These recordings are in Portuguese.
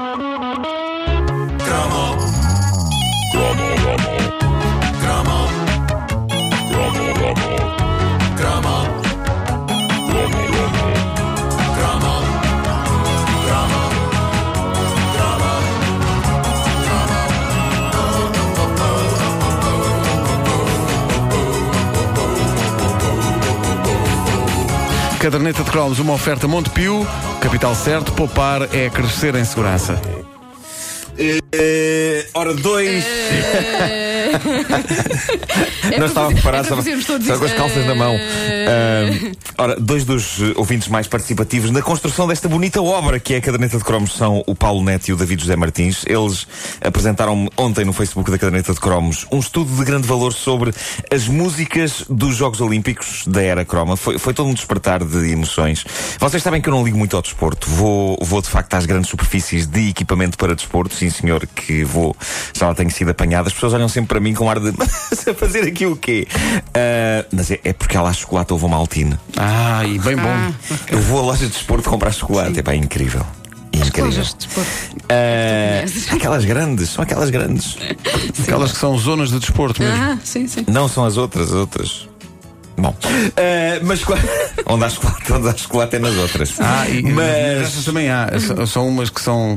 Thank you. Caderneta de cromos, uma oferta Montepio, capital certo, poupar é crescer em segurança. Eh, ora, dois. É Não estava para- preparado, é estava estava com as calças na mão. Ah, ora, dois dos ouvintes mais participativos na construção desta bonita obra que é a Caderneta de Cromos são o Paulo Neto e o David José Martins. Eles apresentaram-me ontem no Facebook da Caderneta de Cromos um estudo de grande valor sobre as músicas dos Jogos Olímpicos da era croma. Foi, foi todo um despertar de emoções. Vocês sabem que eu não ligo muito ao desporto. Vou, vou de facto às grandes superfícies de equipamento para desporto. Sim, senhor, que vou. Já lá tenho sido apanhado. As pessoas olham sempre para mim com ar de. "Mas a fazer aqui o quê? Ah, mas é, é porque há lá chocolate ou maltine. Ah, e bem bom. Eu vou à loja de desporto comprar chocolate. É pá, incrível. Incrível. Lojas de desporto. Ah, conheces. aquelas grandes, são aquelas grandes. Aquelas que são zonas de desporto mesmo. Ah, sim, sim. Não são as outras, as outras. Bom, ah, mas onde há chocolate, onde há chocolate é nas outras. Ah, e mas essas também há. São- São umas que são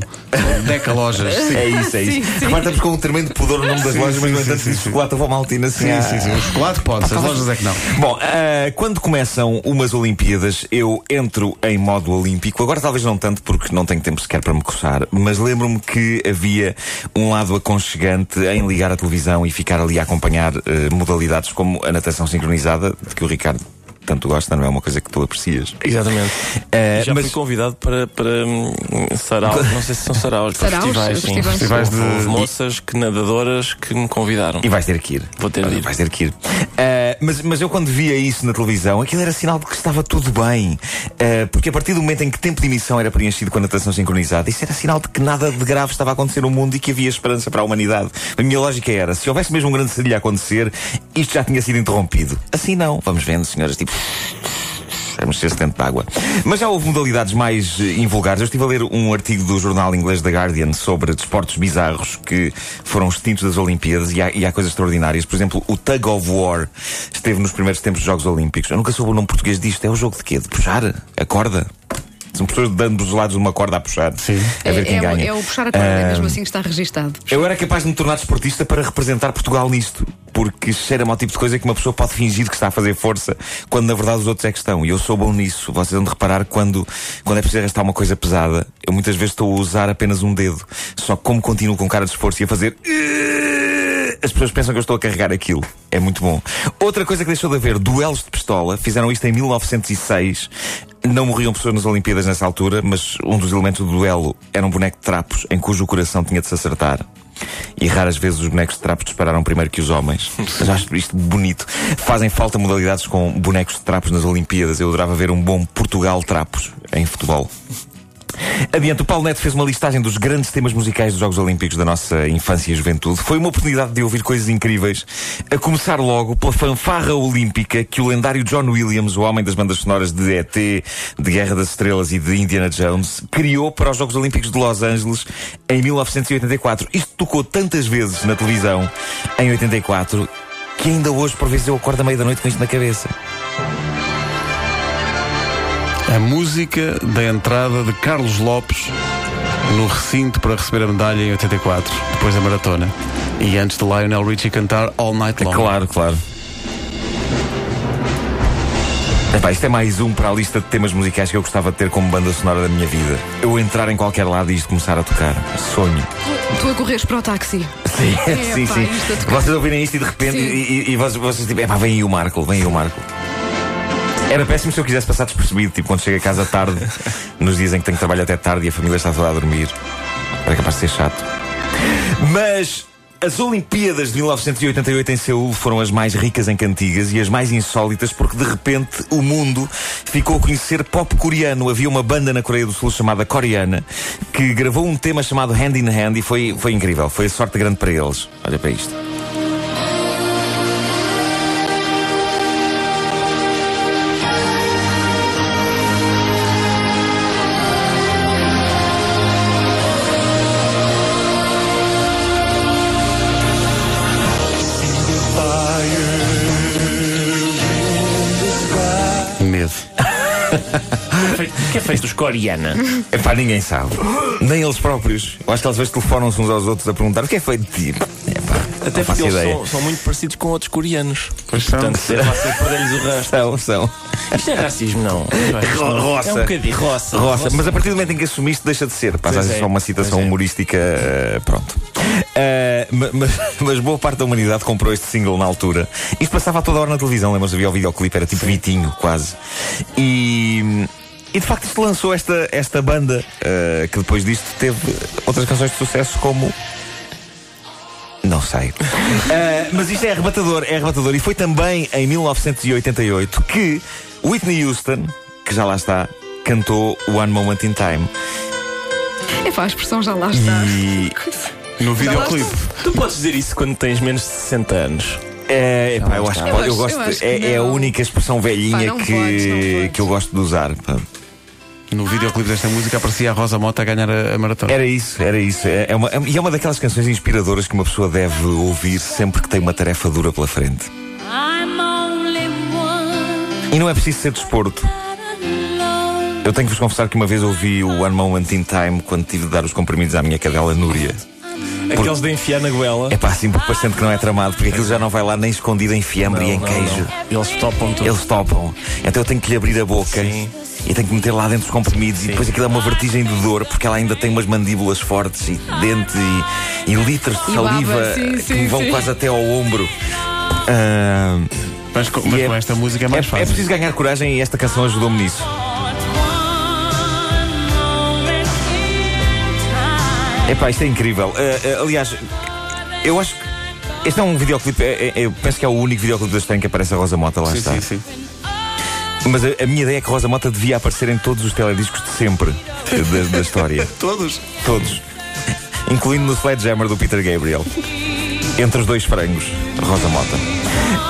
deca lojas. Sim. é isso, é isso. Sim, sim. Estamos com um tremendo pudor no nome das Sim, lojas, mas sim, diz sim. chocolate ou maltina assim. Sim, ah. sim, sim. O chocolate pode, as lojas é que não. Bom, ah, quando começam umas Olimpíadas, eu entro em modo olímpico. Agora talvez não tanto, porque não tenho tempo sequer para me coçar, mas lembro-me que havia um lado aconchegante em ligar a televisão e ficar ali a acompanhar eh, modalidades como a natação sincronizada, de que o Ricardo tanto gosta, não é uma coisa que tu aprecias. Exatamente. Eh, Já mas fui convidado para, para sarau, não sei se são saraus, para Saraus? festivais. sim. Festivais. Festivais de- moças que nadadoras que me convidaram. E vais ter que ir. Vou ter de ir. Vais ter que ir. Ah, mas, mas eu quando via isso na televisão, aquilo era sinal de que estava tudo bem. Ah, porque a partir do momento em que tempo de emissão era preenchido com a natação sincronizada, isso era sinal de que nada de grave estava a acontecer no mundo e que havia esperança para a humanidade. A minha lógica era, se houvesse mesmo um grande serilho a acontecer, isto já tinha sido interrompido. Assim não. Vamos vendo, senhoras, tipo... a mexer-se dentro de água. Mas já houve modalidades mais eh, invulgares. Eu estive a ler um artigo do jornal inglês The Guardian sobre desportos bizarros que foram extintos das Olimpíadas e há, e há coisas extraordinárias. Por exemplo, o Tug of War esteve nos primeiros tempos dos Jogos Olímpicos. Eu nunca soube o nome português disto. É o jogo de quê? De puxar a corda? São pessoas dando dos lados de uma corda a puxar. Sim. A ver quem é, ganha. é o puxar a corda, é Ah, mesmo assim que está registado. eu era capaz de me tornar desportista para representar Portugal nisto. Porque cheira-me ao tipo de coisa que uma pessoa pode fingir que está a fazer força, quando na verdade os outros é que estão. E eu sou bom nisso. Vocês vão reparar quando, quando é preciso arrastar uma coisa pesada, eu muitas vezes estou a usar apenas um dedo. Só que como continuo com cara de esforço e a fazer. As pessoas pensam que eu estou a carregar aquilo. É muito bom. Outra coisa que deixou de haver, duelos de pistola. Fizeram isto em 1906. Não morriam pessoas nas Olimpíadas nessa altura, mas um dos elementos do duelo era um boneco de trapos em cujo coração tinha de se acertar. E raras vezes os bonecos de trapos dispararam primeiro que os homens. Mas acho isto bonito. Fazem falta modalidades com bonecos de trapos nas Olimpíadas. Eu adorava ver um bom Portugal trapos em futebol. Adiante, o Paulo Neto fez uma listagem dos grandes temas musicais dos Jogos Olímpicos da nossa infância e juventude. Foi uma oportunidade de ouvir coisas incríveis, a começar logo pela fanfarra olímpica que o lendário John Williams, o homem das bandas sonoras de ET, de Guerra das Estrelas e de Indiana Jones, criou para os Jogos Olímpicos de Los Angeles em 1984. Isto tocou tantas vezes na televisão em 84 que ainda hoje, por vezes, eu acordo à meia da noite com isto na cabeça. A música da entrada de Carlos Lopes no recinto para receber a medalha em 84, depois da maratona. E antes de Lionel Richie cantar All Night Long. Claro, claro. Epá, isto é mais um para a lista de temas musicais que eu gostava de ter como banda sonora da minha vida. Eu entrar em qualquer lado e isto começar a tocar. Sonho. Tu a correres para o táxi. Sim, É, sim, pá, sim. Vocês ouvirem isto e de repente, Sim. e, e- e vocês, vocês tipo, epá, vem aí o Marco, vem aí o Marco. Era péssimo se eu quisesse passar despercebido, tipo quando chego a casa tarde, nos dias em que tenho trabalho até tarde e a família está toda a dormir. Era capaz de ser chato. Mas as Olimpíadas de 1988 em Seul foram as mais ricas em cantigas e as mais insólitas porque de repente o mundo ficou a conhecer pop coreano. Havia uma banda na Coreia do Sul chamada Coreana que gravou um tema chamado Hand in Hand e foi, foi incrível. Foi a sorte grande para eles. Olha para isto. Feito dos Coriana? Epá, ninguém sabe. Nem eles próprios. Eu acho que às vezes telefonam-se uns aos outros a perguntar o que é feito de ti. Epá, Até não faço porque eles ideia. são, são muito parecidos com outros coreanos. Pois são. Portanto, será fácil perder-lhes o rastro. São, são. Isto é racismo, não. Isto não- Roça. É um bocadinho roça. Roça, mas a partir do momento em que assumiste, deixa de ser. Passa a Pois ser é, só uma citação pois é. humorística. eh, pronto. Eh, ma- mas, mas boa parte da humanidade comprou este single na altura. Isto passava a toda hora na televisão, lembras? Havia o videoclipe, era tipo Vitinho, quase. E. E de facto isto lançou esta, esta banda eh, que depois disto teve outras canções de sucesso como. Não sei. Eh, mas isto é arrebatador, é arrebatador. E foi também em 1988 que Whitney Houston, que já lá está, cantou One Moment in Time. É pá, a expressão já lá está. E No videoclipe. Tu podes dizer isso quando tens menos de 60 anos. é, epá, eu acho que Eu pode- eu gosto. eu acho que é, é a única expressão velhinha Pá, que, podes, não podes. que eu gosto de usar. No videoclipe desta música aparecia a Rosa Mota a ganhar a, a maratona. Era isso, era isso. É, é uma, é- e é uma daquelas canções inspiradoras que uma pessoa deve ouvir sempre que tem uma tarefa dura pela frente. E não é preciso ser desporto. Eu tenho que vos confessar que uma vez ouvi o One Moment in Time quando tive de dar os comprimidos à minha cadela Núria. Aqueles de enfiar na goela. É pá, assim porque parecendo que não é tramado, porque aquilo já não vai lá nem escondido em fiambre e em Não, não, queijo. não. Eles topam tudo. Eles topam. Então eu tenho que lhe abrir a boca Sim. E tenho que meter lá dentro os comprimidos e depois aquilo é uma vertigem de dor porque ela ainda tem umas mandíbulas fortes e dentes e, e litros de E saliva sim, que sim, me vão sim. quase até ao ombro. Ah, Mas, com, e mas é- com esta música é mais é, fácil. é preciso ganhar coragem e esta canção ajudou-me nisso. Epá, isto é incrível. Ah, ah, aliás, eu acho que. Este é um videoclipe, é- é- eu penso que é o único videoclipe da em que aparece a Rosa Mota, lá Sim, está. sim, sim. Mas a, a minha ideia é que Rosa Mota devia aparecer em todos os telediscos de sempre da, da história. Todos. Todos. Incluindo no Sledgehammer do Peter Gabriel. Entre os dois frangos, Rosa Mota.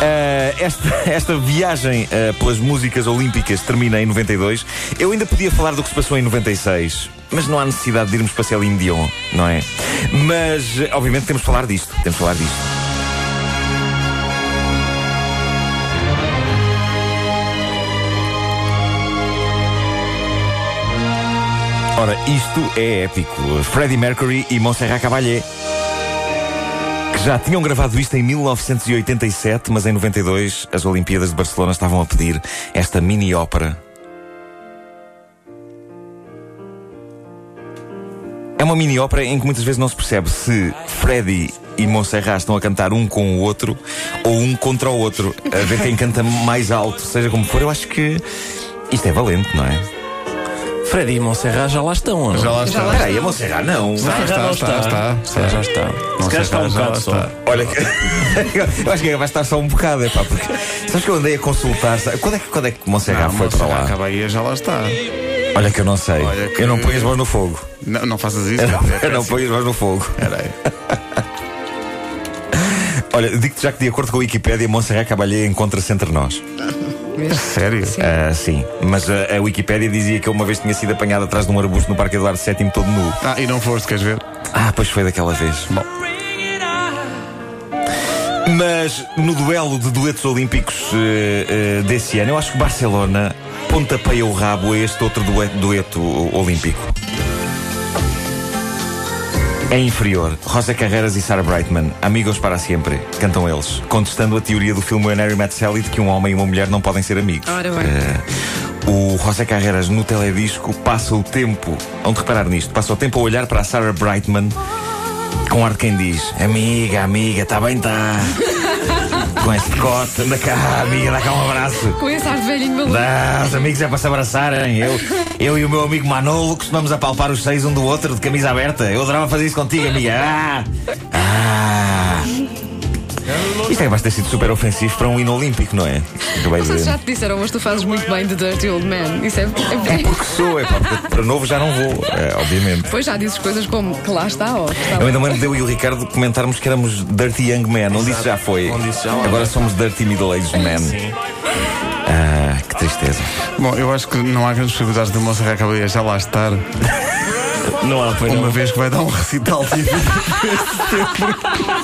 Ah, esta, esta viagem ah, pelas músicas olímpicas termina em 92. Eu ainda podia falar do que se passou em 96, mas não há necessidade de irmos para Céline Dion, não é? Mas, obviamente, temos de falar disto. Temos de falar disto. Ora, isto é épico. Freddie Mercury e Montserrat Caballé. Que já tinham gravado isto em 1987, mas em 92 as Olimpíadas de Barcelona estavam a pedir esta mini ópera. É uma mini ópera em que muitas vezes não se percebe se Freddie e Montserrat estão a cantar um com o outro ou um contra o outro, a ver quem canta mais alto, seja como for. Eu acho que isto é valente, não é? Freddy e Montserrat já lá estão, não? Já lá está. lá Espera aí, a Montserrat não. Está, está, não está, está. Se calhar já está. Se calhar está um bocado só. está. Olha, que- eu acho que vai estar só um bocado, é pá, porque sabes que eu andei a consultar. Quando é que, quando é que Monserrat Não, foi para lá? Caballé já lá está. Olha que eu não sei. Olha que- Eu não ponho as mãos no fogo. Não, não faças isso. Eu não, é eu não ponho as mãos no fogo. Espera aí. Olha, digo-te já que, de acordo com a Wikipédia, Monserrat Caballé encontra-se entre nós. Sério? Sim. Ah, sim, mas a, a Wikipédia dizia que eu uma vez tinha sido apanhado atrás de um arbusto no Parque Eduardo VII todo nu. Ah, e não foste, queres ver? Ah, pois foi daquela vez. Bom, Mas no duelo de duetos olímpicos eh, eh, desse ano, eu acho que Barcelona pontapeia o rabo a este outro dueto, dueto olímpico. É inferior. Rosa Carreras e Sarah Brightman, amigos para sempre, cantam eles, contestando a teoria do filme When Harry Met Sally de que um homem e uma mulher não podem ser amigos. Ora bem. Eh, o José Carreras no teledisco passa o tempo, vão de reparar nisto, passa o tempo a olhar para a Sarah Brightman com ar de quem diz: Amiga, amiga, está bem, está. com esse decote, anda cá, amiga, dá cá um abraço. Com esse ar de velhinho maluco. Dá, os amigos é para se abraçarem. Eu, eu e o meu amigo Manolo costumamos apalpar os seios um do outro de camisa aberta. Eu adorava fazer isso contigo, amiga. Ah! Ah! Isto é que basta ter sido super ofensivo para um hino olímpico, não é? Não sei se já te disseram, mas tu fazes muito bem de Dirty Old Man. Isso é. É é... porque sou, é pá, porque para novo já não vou, é, obviamente. Depois já dizes coisas como que lá está, ó. Está Eu ainda me lembro de eu e o Ricardo comentarmos que éramos Dirty Young Men, onde isso já foi. Onde isso já Agora vai. somos Dirty Middle Aged Men. Sim. Ah, que tristeza. bom, eu acho que não há grandes possibilidades de Monserrat Caballé já lá estar, Não há, pois uma não. vez que vai dar um recital típico.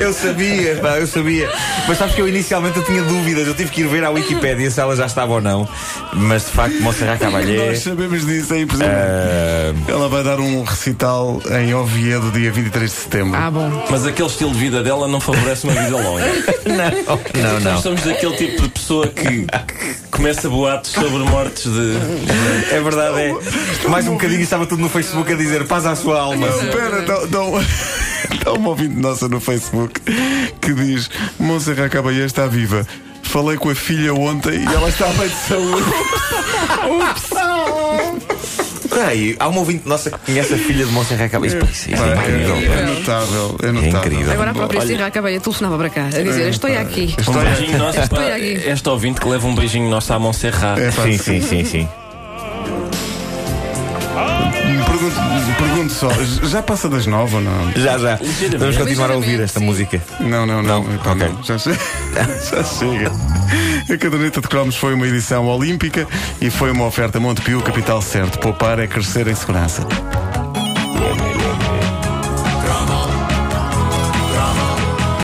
Eu sabia, pá, eu sabia. Mas sabes que eu inicialmente eu tinha dúvidas. Eu tive que ir ver à Wikipédia se ela já estava ou não. Mas de facto, Montserrat Caballé. Nós sabemos disso, é impossível. ah, Ela vai dar um recital em Oviedo, dia 23 de setembro. Ah, bom. Mas aquele estilo de vida dela não favorece uma vida longa. não, não, Nós não. somos daquele tipo de pessoa que, começa boatos sobre mortes de. É verdade, é. Mais um bocadinho estava tudo no Facebook a dizer paz à sua alma. Espera, dá, dá, um, dá uma ouvinte nossa no Facebook que diz: Monserrat Caballé está viva. Falei com a filha ontem e ela está bem de saúde. Peraí, há uma ouvinte nossa que conhece a filha de Montserrat Caballé. Isso, é Pá, incrível. é, é notável, é notável. incrível. Agora a própria Sirra acabei telefonava para cá a dizer: Estou aqui. Um beijinho nosso Estou para aqui. esta ouvinte que leva um beijinho nosso à Montserrat. É, Sim, sim, sim, sim. Pergunto, pergunto só, já passa das nove ou não? Já, já. Vamos continuar a ouvir esta música. Não, não, não. Não? Epá, Ok. não. Já, che- já chega. A caderneta de cromos foi uma edição olímpica e foi uma oferta Montepio, capital certo. Poupar é crescer em segurança.